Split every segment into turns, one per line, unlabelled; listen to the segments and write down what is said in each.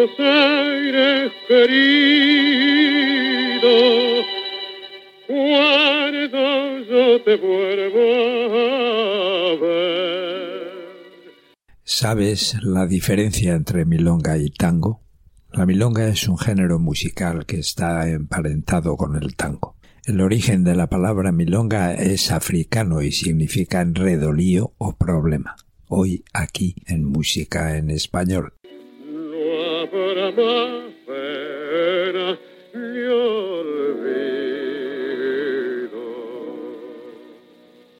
Buenos Aires querido, cuando yo te vuelvo.
¿Sabes la diferencia entre milonga y tango? La milonga es un género musical que está emparentado con el tango. El origen de la palabra milonga es africano y significa enredolío o problema. Hoy aquí en Música en Español.
Ni olvido.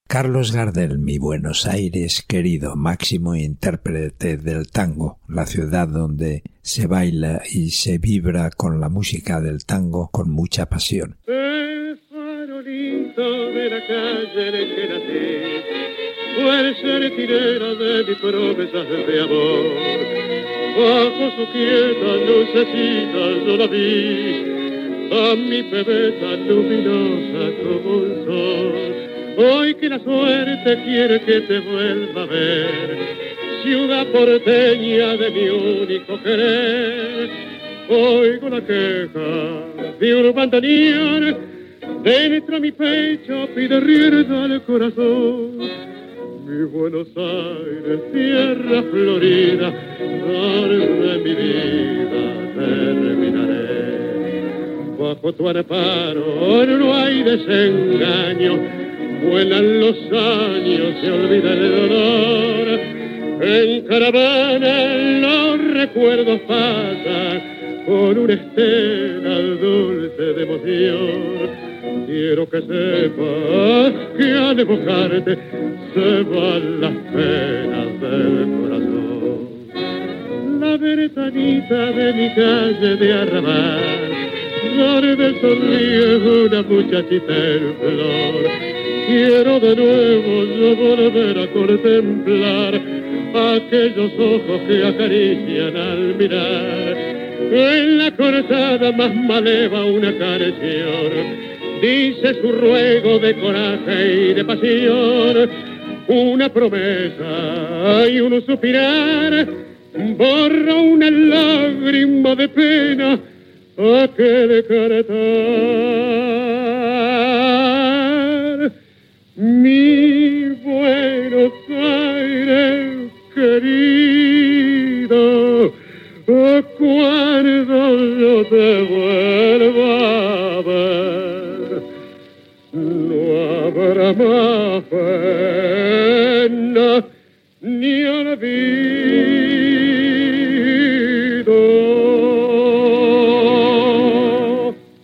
Carlos Gardel, mi Buenos Aires querido, máximo intérprete del tango, la ciudad donde se baila y se vibra con la música del tango con mucha pasión.
El farolito de la calle en que nací fue sertinera de mis promesas de amor. Bajo su quieta lucecita yo la vi, a mi bebé tan luminosa como un sol. Hoy que la suerte quiere que te vuelva a ver, ciudad porteña de mi único querer. Oigo la queja de un bandoneón, dentro mi pecho pide rienda al corazón. Mi Buenos Aires, tierra florida, de mi vida terminaré. Bajo tu amparo no hay desengaño, vuelan los años, se olvida el dolor. En caravana los recuerdos pasan con una estela dulce de emoción. Quiero que sepas evocarte se van las penas del corazón. La ventanita de mi calle de arrabal, donde sonríe una muchachita en flor. Quiero de nuevo yo volver a contemplar aquellos ojos que acarician al mirar. En la cortada más maleva una canción dice su ruego de coraje y de pasión, una promesa y un suspirar, borra una lágrima de pena aquel caretar. Mi Buenos Aires querido, cuando yo te no habrá más pena ni olvido.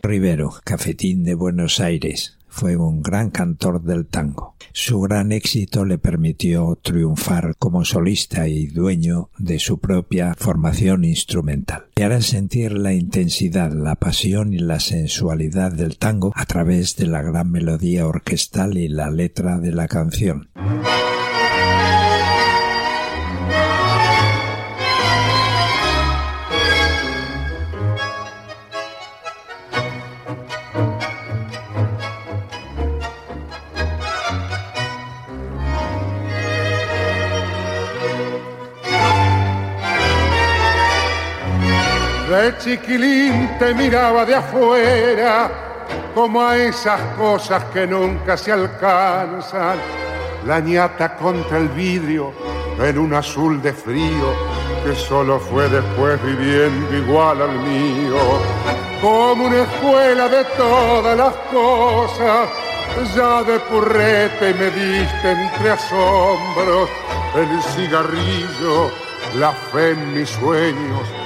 Rivero, Cafetín de Buenos Aires, fue un gran cantor del tango. Su gran éxito le permitió triunfar como solista y dueño de su propia formación instrumental. Y hará sentir la intensidad, la pasión y la sensualidad del tango a través de la gran melodía orquestal y la letra de la canción.
De chiquilín te miraba de afuera, como a esas cosas que nunca se alcanzan. La ñata contra el vidrio en un azul de frío que solo fue después viviendo igual al mío. Como una escuela de todas las cosas, ya de purrete me diste entre asombros el cigarrillo, la fe en mis sueños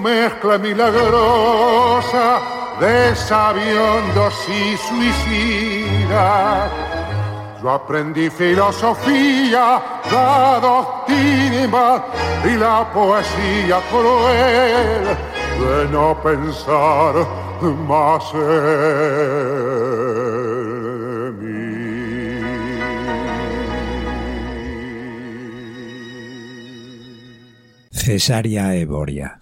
Mezcla milagrosa de sabiondos y suicidas. Yo aprendí filosofía, la doctrina y la poesía cruel de no pensar más en mí.
Cesaria Evoria